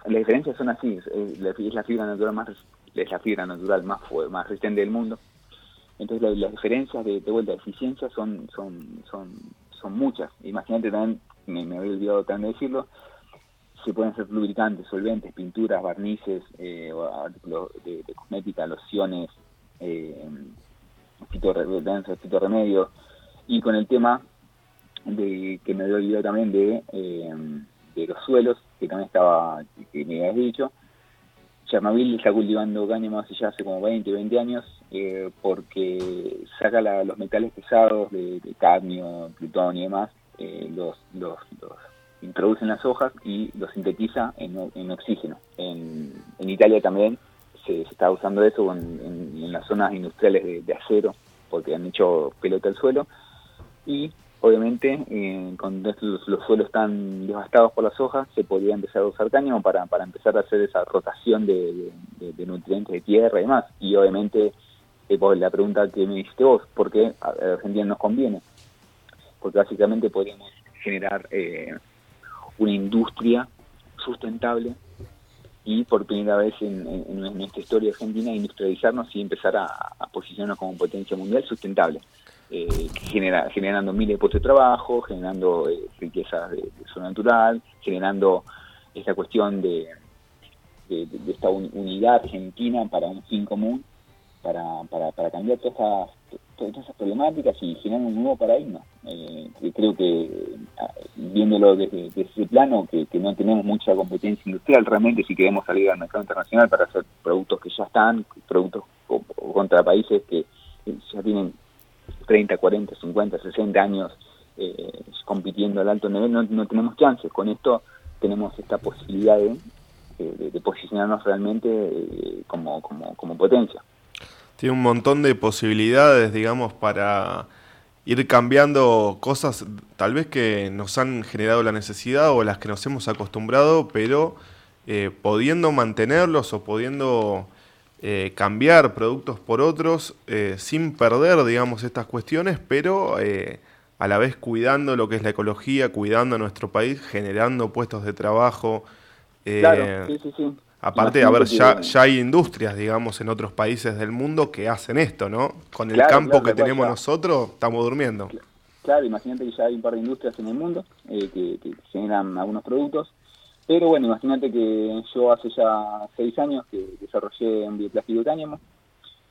las diferencias son así, es, la, fibra natural más es la fibra natural más, más resistente del mundo. Entonces las diferencias de, vuelta de eficiencia son, son, son, son muchas. Imagínate también, me, me había olvidado también de decirlo, se pueden hacer lubricantes, solventes, pinturas, barnices, eh, de, de, cosmética, lociones, eh, de remedio, y con el tema de que me dio olvidado también de, eh, de los suelos, que también estaba, que me habías dicho, Chernobyl está cultivando cáñamo hace ya hace como 20, 20 años eh, porque saca los metales pesados de, cadmio, plutonio y demás, eh, los, los, introduce en las hojas y los sintetiza en, oxígeno. En, Italia también se, está usando eso en, las zonas industriales de, acero porque han hecho pelota al suelo y obviamente eh, con los, los, suelos tan devastados por las hojas se podría empezar a usar cáñamo para, para empezar a hacer esa rotación de, nutrientes de tierra y demás y obviamente eh, la pregunta que me hiciste vos ¿por qué a Argentina nos conviene? porque básicamente podríamos generar eh, una industria sustentable y por primera vez en, nuestra historia argentina industrializarnos y empezar a, posicionarnos como potencia mundial sustentable eh, genera, generando miles de puestos de trabajo, generando eh, riquezas de, de zona natural, generando esta cuestión de, de, esta unidad argentina para un fin común, para, cambiar todas esas, todas esas problemáticas y generar un nuevo paradigma. Eh, creo que ah, viéndolo desde, ese plano, que, no tenemos mucha competencia industrial realmente si queremos salir al mercado internacional para hacer productos que ya están, productos contra países que ya tienen 30, 40, 50, 60 años eh, compitiendo al alto nivel, no, tenemos chances. Con esto tenemos esta posibilidad de, posicionarnos realmente eh, como, como, como potencia. Tiene un montón de posibilidades, digamos, para ir cambiando cosas tal vez que nos han generado la necesidad o las que nos hemos acostumbrado, pero eh, pudiendo mantenerlos o pudiendo eh, cambiar productos por otros eh, sin perder, digamos, estas cuestiones, pero a la vez cuidando lo que es la ecología, cuidando nuestro país, generando puestos de trabajo. claro, sí, sí, sí. Aparte, a ver, ya, ya hay industrias, digamos, en otros países del mundo que hacen esto, ¿no? Con el campo que tenemos nosotros, estamos durmiendo. Claro, imagínate que ya hay un par de industrias en el mundo que, que generan algunos productos pero bueno, imagínate que yo hace ya seis años que desarrollé un bioplástico de cáñamo,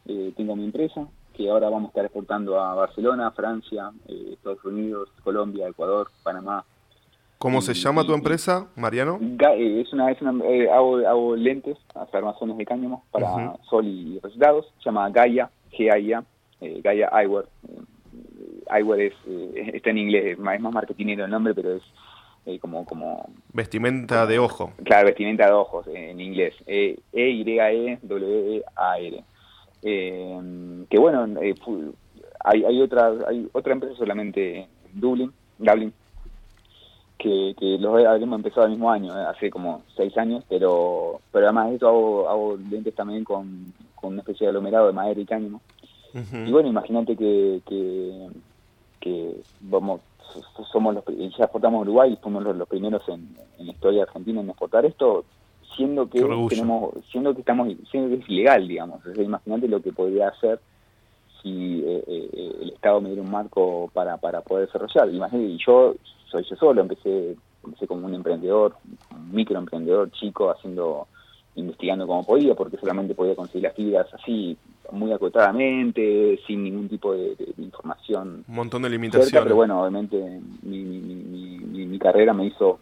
eh, tengo mi empresa, que ahora vamos a estar exportando a Barcelona, Francia, eh, Estados Unidos, Colombia, Ecuador, Panamá. ¿Cómo se llama tu empresa, Mariano? Eh, es una, es una hago, lentes, hacer armazones de cáñamo para sol y resultados. Se llama Gaia, G-A-I-A, Gaia Eyewear. Eyewear es, está en inglés, es más marketingero el nombre, pero es eh, como, como... Vestimenta de ojo. Claro, vestimenta de ojos en inglés. E-Y-E-W-E-A-R. E, que bueno, eh, hay, hay, otra, hay otra empresa solamente en Dublin, Dublin que, que los habíamos empezado el mismo año, hace como seis años, pero pero además de eso hago, hago lentes también con, con una especie de aglomerado de madera y cáñamo. Y bueno, imagínate que, que, que vamos, somos los ya exportamos a Uruguay, somos los, primeros en, la historia argentina en exportar esto, siendo que tenemos, siendo que estamos, siendo que es ilegal, digamos. imagínate lo que podría hacer si eh, eh, el Estado me diera un marco para, para poder desarrollar. Imagínate, y yo soy yo solo, empecé, empecé como un emprendedor, un microemprendedor chico, haciendo, investigando como podía, porque solamente podía conseguir las fibras así, muy acotadamente, sin ningún tipo de, información. Un montón de limitaciones. pero bueno, obviamente mi, mi, mi, carrera me hizo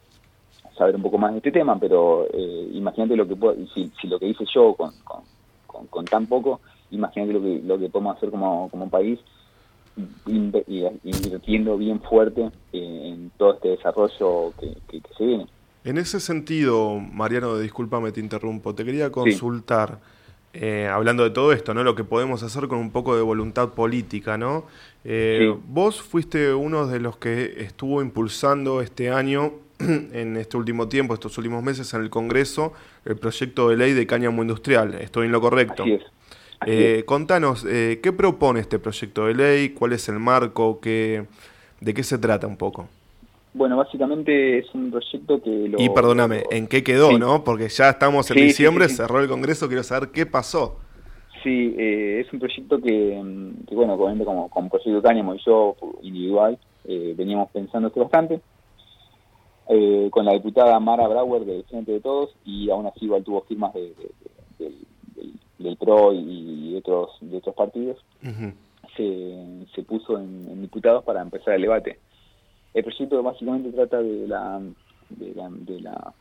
saber un poco más de este tema, pero eh, imagínate lo que puedo, si, si, lo que hice yo con, con, con, tan poco, imagínate lo que, lo que podemos hacer como, como país invirtiendo bien fuerte eh, en todo este desarrollo que, que, se viene. En ese sentido, Mariano, discúlpame, te interrumpo, te quería consultar. Eh, hablando de todo esto, ¿no? Lo que podemos hacer con un poco de voluntad política, ¿no? Eh, vos fuiste uno de los que estuvo impulsando este año, en este último tiempo, estos últimos meses en el Congreso, el proyecto de ley de cáñamo industrial. ¿Estoy en lo correcto? Eh, contanos, ¿qué propone este proyecto de ley? ¿Cuál es el marco? ¿Qué, ¿De qué se trata un poco? Bueno, básicamente es un proyecto que lo... Y perdóname, ¿en qué quedó, no? Porque ya estamos en diciembre, cerró el Congreso, quiero saber qué pasó. Sí, eh, es un proyecto que, que bueno, como, como proyecto Cáñamo y yo, individual, eh, veníamos pensando esto bastante, eh, con la diputada Mara Brauer del Frente de Todos, y aún así igual tuvo firmas de, del, PRO y de otros, de otros partidos, se, se puso en diputados para empezar el debate. El proyecto básicamente trata de la, de la,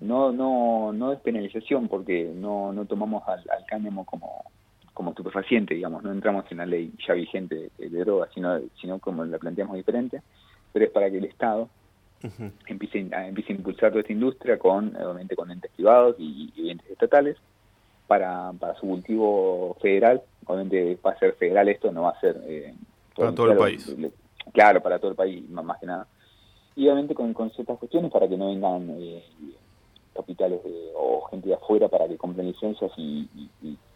no no no es penalización porque no no tomamos al, cáñamo como como estupefaciente, digamos, no entramos en la ley ya vigente de, drogas, sino, sino como la planteamos diferente, pero es para que el Estado empiece, a, empiece a impulsar toda esta industria con, obviamente, con entes privados y, entes estatales para, para su cultivo federal. Obviamente va a ser federal esto, no va a ser... Eh, para todo el país. Claro, para todo el país, más, que nada. Y obviamente con, con ciertas cuestiones para que no vengan eh, capitales o gente de afuera para que compren licencias y,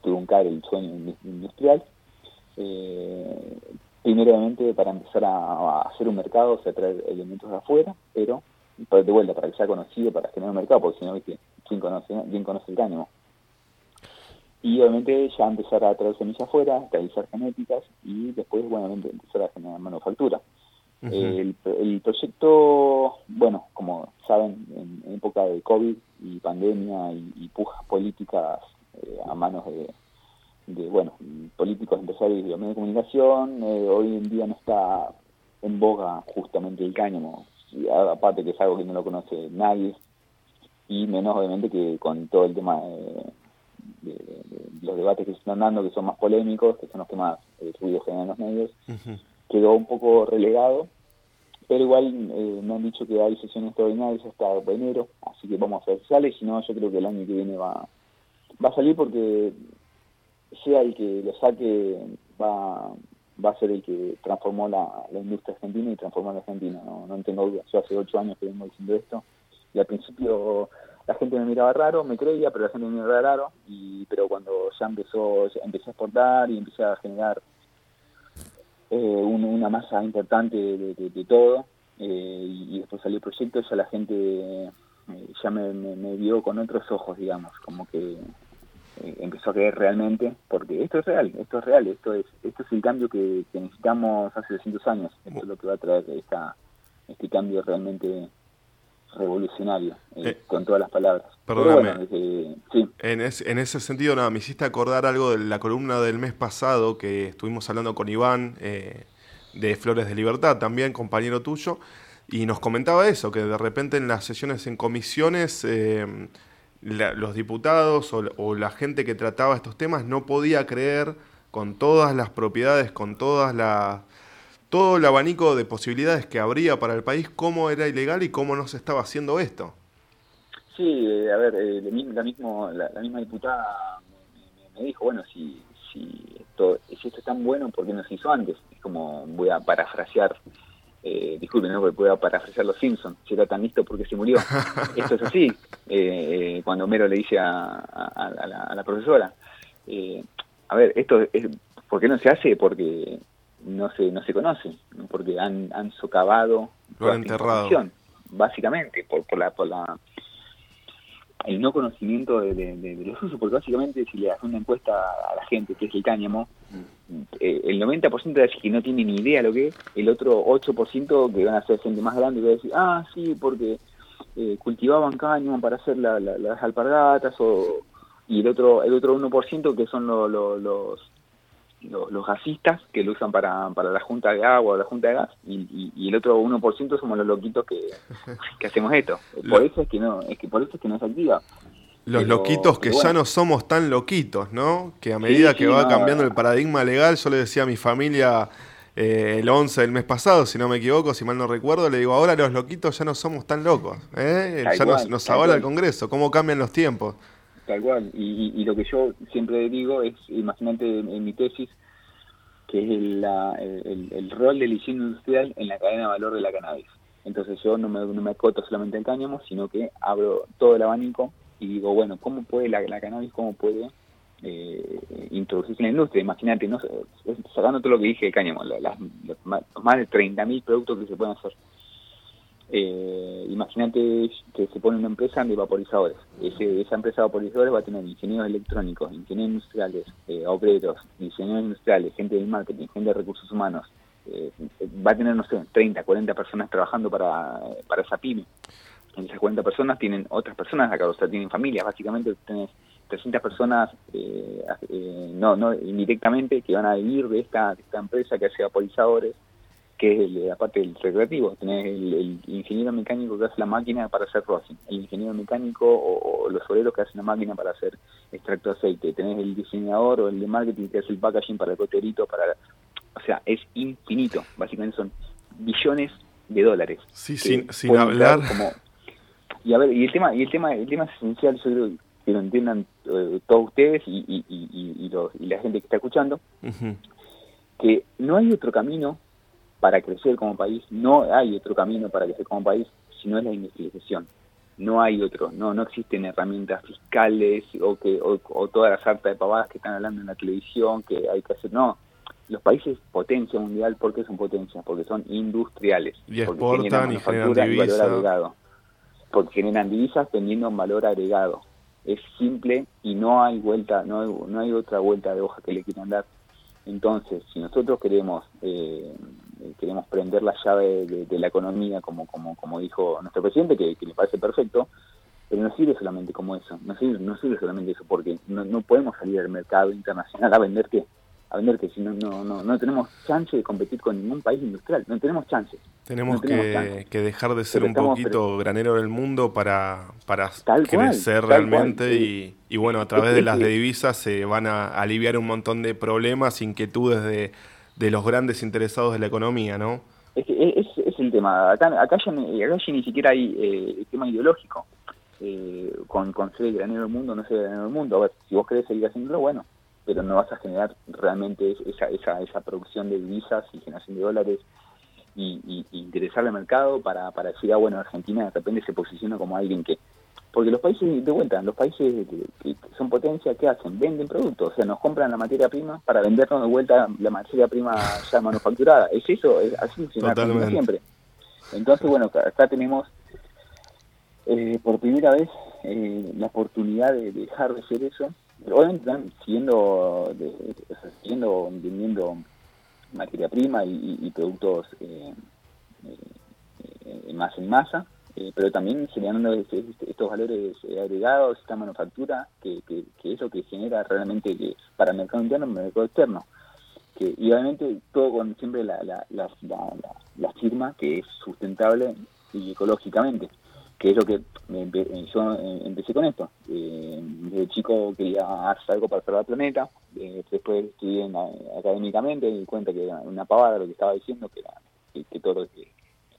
truncar el sueño industrial. Eh, primeramente para empezar a, hacer un mercado, o sea, traer elementos de afuera, pero de vuelta para que sea conocido, para generar un mercado, porque si no, ¿quién conoce, quién conoce el cáñamo? Y obviamente ya empezar a traer semillas afuera, realizar genéticas y después, bueno, empezar a generar manufactura. el, proyecto, bueno, como saben, en, época de COVID y pandemia y, pujas políticas eh, a manos de, de bueno políticos, empresarios y medios de comunicación, eh, hoy en día no está en boga justamente el cáñamo, aparte que es algo que no lo conoce nadie, y menos obviamente que con todo el tema de, los debates que se están dando, que son más polémicos, que son los que más eh, ruido generan en los medios, quedó un poco relegado, pero igual eh, me han dicho que hay sesiones extraordinarias hasta enero, así que vamos a ver si sale, si no yo creo que el año que viene va, va a salir porque sea el que lo saque, va, va a ser el que transformó la, industria argentina y transformó la Argentina, no, no tengo duda. Yo hace ocho años que vengo diciendo esto y al principio la gente me miraba raro, me creía, pero la gente me miraba raro, y, pero cuando ya empezó, empecé a exportar y empecé a generar eh, una masa importante de, todo, eh, y, después salió el proyecto, ya la gente eh, ya me, me, vio con otros ojos, digamos, como que eh, empezó a creer realmente, porque esto es real, esto es real, esto es esto es el cambio que, necesitamos hace 200 años, esto es lo que va a traer esta, este cambio realmente revolucionario, eh, eh, con todas las palabras. Perdóname, en, en ese sentido, nada, me hiciste acordar algo de la columna del mes pasado que estuvimos hablando con Iván de Flores de Libertad, también compañero tuyo, y nos comentaba eso, que de repente en las sesiones en comisiones los diputados o, la gente que trataba estos temas no podía creer con todas las propiedades, con todas las todo el abanico de posibilidades que habría para el país, cómo era ilegal y cómo no se estaba haciendo esto. Sí, eh, a ver, eh, la, mismo, la, misma diputada me, dijo, bueno, si, si, esto, si esto es tan bueno, ¿por qué no se hizo antes? Es como, voy a parafrasear eh, disculpen, ¿no? porque pueda parafrasear los Simpsons, si era tan listo porque se murió. Esto es así, eh, eh, cuando Homero le dice a, la, profesora, eh, a ver, esto es, ¿por qué no se hace? Porque no se no se conoce, porque han, han socavado, lo han enterrado. Básicamente, por, por la... Por la el no conocimiento de, los usos, porque básicamente si le das una encuesta a la gente, que es el cáñamo, eh, el 90% de que no tiene ni idea lo que es, el otro 8% que van a ser gente más grande y va a decir, ah, sí, porque eh, cultivaban cáñamo para hacer las alpargatas, o, y el otro el otro 1% que son los, los, gasistas que lo usan para, para la junta de agua o la junta de gas, y, y, el otro 1% somos los loquitos que, que hacemos esto. Por eso es que no, es que por eso es que no se activa. Los loquitos que ya no somos tan loquitos, ¿no? Que a medida que va cambiando el paradigma legal, yo le decía a mi familia eh, el 11 del mes pasado, si no me equivoco, si mal no recuerdo, le digo, ahora los loquitos ya no somos tan locos, ¿eh? ya nos, nos avala el Congreso, ¿cómo cambian los tiempos? Tal cual, y, lo que yo siempre digo es, imagínate en, mi tesis, que es el, rol de la higiene industrial en la cadena de valor de la cannabis. Entonces yo no me, no me acoto solamente en cáñamo, sino que abro todo el abanico y digo, bueno, ¿cómo puede la, la cannabis, cómo puede eh, introducirse en la industria? Imagínate, no sacando todo lo que dije de cáñamo, las, más de 30.000 productos que se pueden hacer. Eh, imagínate que se pone una empresa de vaporizadores. Esa empresa de vaporizadores va a tener ingenieros electrónicos, ingenieros industriales, eh, obreros, ingenieros industriales, gente del marketing, gente de recursos humanos. Eh, va a tener, no sé, 30, 40 personas trabajando para, para esa pyme en esas 40 personas tienen otras personas acá, o sea, tienen familias, básicamente tenés 300 personas, eh, eh, no, no, indirectamente, que van a vivir de esta, esta empresa que hace vaporizadores, que es la parte del recreativo. Tenés el, ingeniero mecánico que hace la máquina para hacer rosin, el ingeniero mecánico o, los obreros que hacen la máquina para hacer extracto de aceite. Tenés el diseñador o el de marketing que hace el packaging para el coterito, para... O sea, es infinito. Básicamente son billones de dólares. Sí, sin, hablar. Como, y a ver, y el tema, y el tema, el tema es esencial, yo creo que lo entiendan eh, todos ustedes y, y, y, y, la gente que está escuchando, que no hay otro camino para crecer como país, no hay otro camino para crecer como país si no es la industrialización. No hay otro, no no existen herramientas fiscales o que o, todas las hartas de pavadas que están hablando en la televisión que hay que hacer. No, los países potencia mundial, ¿por qué son potencias? Porque son industriales. Y exportan y generan valor agregado. Porque generan divisas teniendo un valor agregado. Es simple y no hay vuelta, no hay, no hay otra vuelta de hoja que le quieran dar. Entonces, si nosotros queremos eh, queremos prender la llave de, la economía, como, como, como dijo nuestro presidente, que, que, me parece perfecto, pero no sirve solamente como eso, no sirve, no sirve solamente eso, porque no, no podemos salir al mercado internacional a vender qué, a vender que si no, no, no, no tenemos chance de competir con ningún país industrial, no tenemos chance. Tenemos, que, que, dejar de ser un poquito granero del mundo para, para crecer realmente y, y, bueno, a través de las divisas se van a aliviar un montón de problemas, inquietudes de, de los grandes interesados de la economía, ¿no? Es, es, es el tema. Acá, acá, ya, ni siquiera hay eh, tema ideológico. Eh, con, con ser el granero del mundo, no ser granero del mundo. A ver, si vos querés seguir haciéndolo, bueno, pero no vas a generar realmente esa, esa, esa producción de divisas y generación de dólares y, y, y interesar al mercado para, para decir, ah, bueno, Argentina de repente se posiciona como alguien que porque los países, de vuelta, los países que, son potencia, ¿qué hacen? Venden productos, o sea, nos compran la materia prima para vendernos de vuelta la materia prima ya manufacturada. Es eso, es así funciona siempre. Entonces, bueno, acá tenemos eh, por primera vez eh, la oportunidad de dejar de ser eso. obviamente están siguiendo, siguiendo vendiendo materia prima y, productos eh, más en masa eh, pero también generando estos valores eh, agregados, esta manufactura, que, que, que, es lo que genera realmente que para el mercado interno y el mercado externo. Que, y obviamente todo con siempre la, la, la, la, firma que es sustentable y ecológicamente, que es lo que eh, yo empecé con esto. Eh, desde chico quería hacer algo para salvar el planeta, después estudié académicamente y di cuenta que era una pavada lo que estaba diciendo, que, era, que, todo que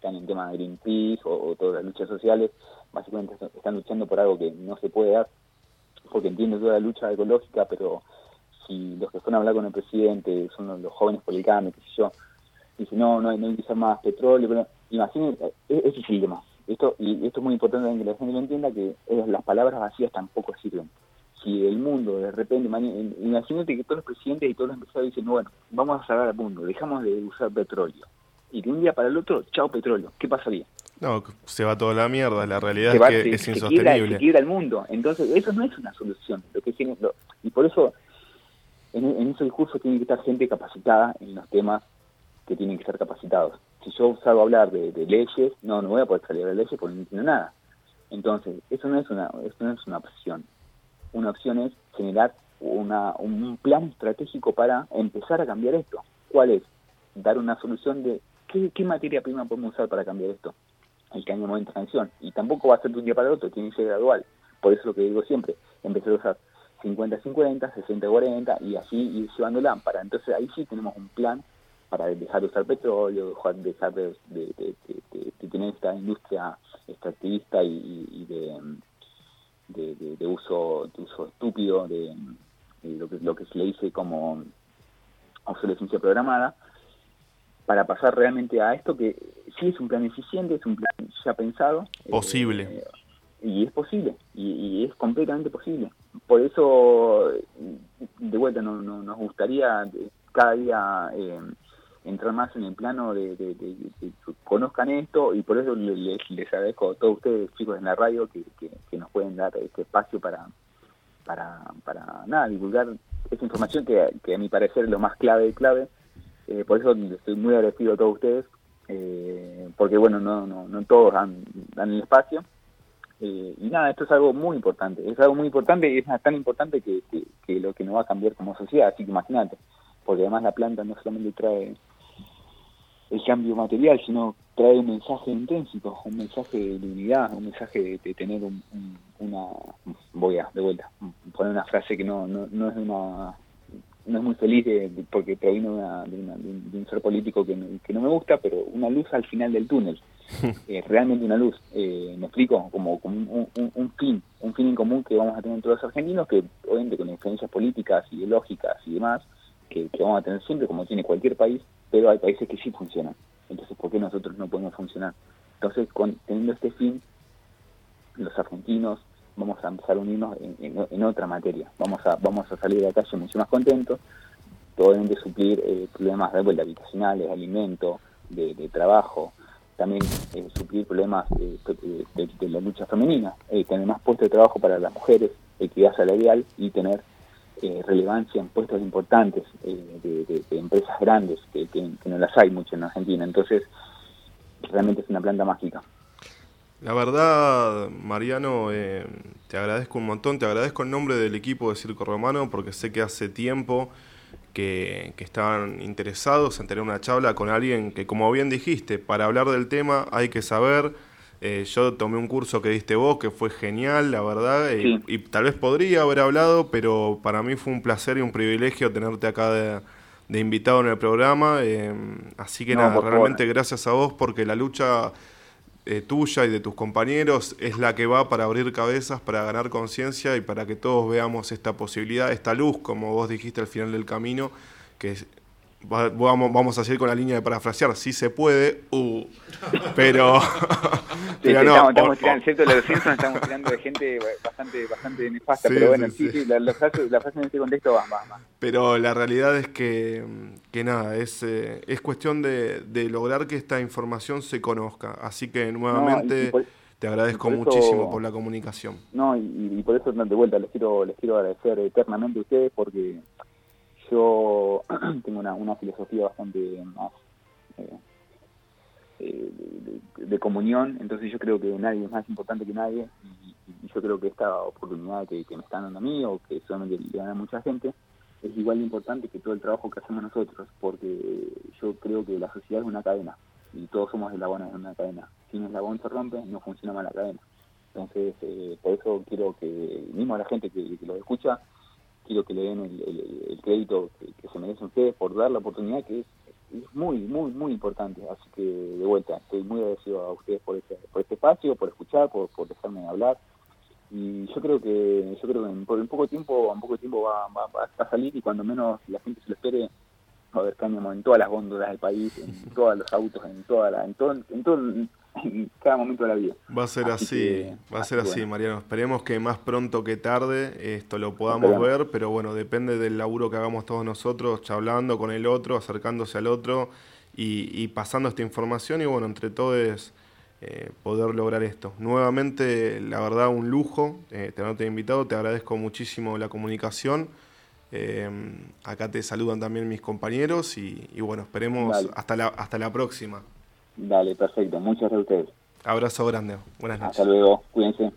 están en tema de Greenpeace o, todas las luchas sociales, básicamente están luchando por algo que no se puede dar, porque entiendo toda la lucha ecológica, pero si los que fueron a hablar con el presidente son los, jóvenes policanos, qué sé yo, dicen no, no hay, no hay que usar más petróleo, pero imagínense, e-, es el tema. Esto, y esto es muy importante que la gente lo entienda, que las palabras vacías tampoco sirven si el mundo de repente, imagínate que todos los presidentes y todos los empresarios dicen, bueno, vamos a salvar al mundo, dejamos de usar petróleo y de un día para el otro, chao petróleo. ¿Qué pasaría? No, se va toda la mierda, la realidad es que es insostenible. Se quiebra, el mundo. Entonces, eso no es una solución. Lo que y por eso, en, en ese discurso tiene que estar gente capacitada en los temas que tienen que ser capacitados. Si yo salgo a hablar de, leyes, no, no voy a poder salir de leyes porque no entiendo nada. Entonces, eso no es una, eso no es una opción. Una opción es generar una, un plan estratégico para empezar a cambiar esto. ¿Cuál es? Dar una solución de ¿qué, materia prima podemos usar para cambiar esto? El año en transición. Y tampoco va a ser de un día para el otro, tiene que ser gradual. Por eso lo que digo siempre, empezar a usar 50-50, 60-40 y así ir llevando lámpara. Entonces ahí sí tenemos un plan para dejar de usar petróleo, dejar de, tener esta industria extractivista y, de, de, uso de uso estúpido de, lo que se le dice como obsolescencia programada para pasar realmente a esto que sí es un plan eficiente, es un plan ya pensado. Posible. Eh, y es posible, y, es completamente posible. Por eso, de vuelta, no, nos gustaría cada día eh, entrar más en el plano de, que conozcan esto, y por eso les, les, agradezco a todos ustedes, chicos en la radio, que, que, nos pueden dar este espacio para, para, para nada, divulgar esa información que, que a mi parecer es lo más clave de clave eh, por eso estoy muy agradecido a todos ustedes, eh, porque bueno, no, no, no todos dan, dan el espacio. Eh, y nada, esto es algo muy importante, es algo muy importante y es tan importante que, que, lo que nos va a cambiar como sociedad, así que imagínate, porque además la planta no solamente trae el cambio material, sino trae un mensaje intrínseco, un mensaje de unidad, un mensaje de, tener una, voy a, de vuelta, poner una frase que no, no, no es una no es muy feliz porque provino de, un, ser político que, que, no me gusta, pero una luz al final del túnel, eh, realmente una luz, eh, me explico, como, un, un, fin, un fin en común que vamos a tener todos los argentinos, que obviamente con influencias políticas, ideológicas y demás, que, vamos a tener siempre, como tiene cualquier país, pero hay países que sí funcionan. Entonces, ¿por qué nosotros no podemos funcionar? Entonces, con, teniendo este fin, los argentinos vamos a empezar a unirnos en, otra materia. Vamos a vamos a salir de la calle mucho más contentos, de suplir eh, problemas de vuelta habitacionales, de alimento, de, trabajo, también eh, suplir problemas eh, de, la lucha femenina, tener más puestos de trabajo para las mujeres, equidad salarial y tener relevancia en puestos importantes de, empresas grandes, que, que, no las hay mucho en Argentina. Entonces, realmente es una planta mágica. La verdad, Mariano, eh, te agradezco un montón, te agradezco en nombre del equipo de Circo Romano porque sé que hace tiempo que, estaban interesados en tener una charla con alguien que, como bien dijiste, para hablar del tema hay que saber. Eh, yo tomé un curso que diste vos que fue genial, la verdad, y, tal vez podría haber hablado, pero para mí fue un placer y un privilegio tenerte acá de, invitado en el programa. Eh, así que nada, realmente gracias a vos porque la lucha eh, tuya y de tus compañeros es la que va para abrir cabezas, para ganar conciencia y para que todos veamos esta posibilidad, esta luz, como vos dijiste al final del camino, que vamos, vamos a seguir con la línea de parafrasear, sí se puede, uh, pero, pero no. Estamos, tirando, ¿cierto? Los estamos tirando de gente bastante, bastante nefasta, pero bueno, sí, sí, la, frase, la, frase, en este contexto va, va, Pero la realidad es que, que nada, es, eh, es cuestión de, de, lograr que esta información se conozca, así que nuevamente... te agradezco muchísimo por la comunicación. No, y, y por eso de vuelta les quiero les quiero agradecer eternamente a ustedes porque yo tengo una, filosofía bastante más eh, eh, de, comunión, entonces yo creo que nadie es más importante que nadie y, yo creo que esta oportunidad que, me están dando a mí o que solamente le dan a mucha gente es igual de importante que todo el trabajo que hacemos nosotros, porque yo creo que la sociedad es una cadena y todos somos eslabones de una cadena. Si un eslabón se rompe, no funciona más la cadena. Entonces, eh, por eso quiero que, mismo a la gente que lo escucha, quiero que le den el, crédito que, se merecen ustedes por dar la oportunidad que es, muy, muy, muy importante. Así que de vuelta, estoy muy agradecido a ustedes por este, por este espacio, por escuchar, por, por dejarme hablar. Y yo creo que yo creo que en, por un poco tiempo, en poco tiempo va, va, va a salir y cuando menos la gente se lo espere, va a haber cáñamo en todas las góndolas del país, en todos los autos, en toda la, en todo, en todo en cada momento de la vida. Va a ser así, va a ser así, Mariano. Esperemos que más pronto que tarde esto lo podamos ver, pero bueno, depende del laburo que hagamos todos nosotros, charlando con el otro, acercándose al otro y, pasando esta información y bueno, entre todos eh, poder lograr esto. Nuevamente, la verdad, un lujo eh, tenerte invitado, te agradezco muchísimo la comunicación. Eh, acá te saludan también mis compañeros y, bueno, esperemos hasta la, hasta la próxima. Dale, perfecto. Muchas gracias a ustedes. Abrazo grande. Buenas noches. Hasta luego. Cuídense.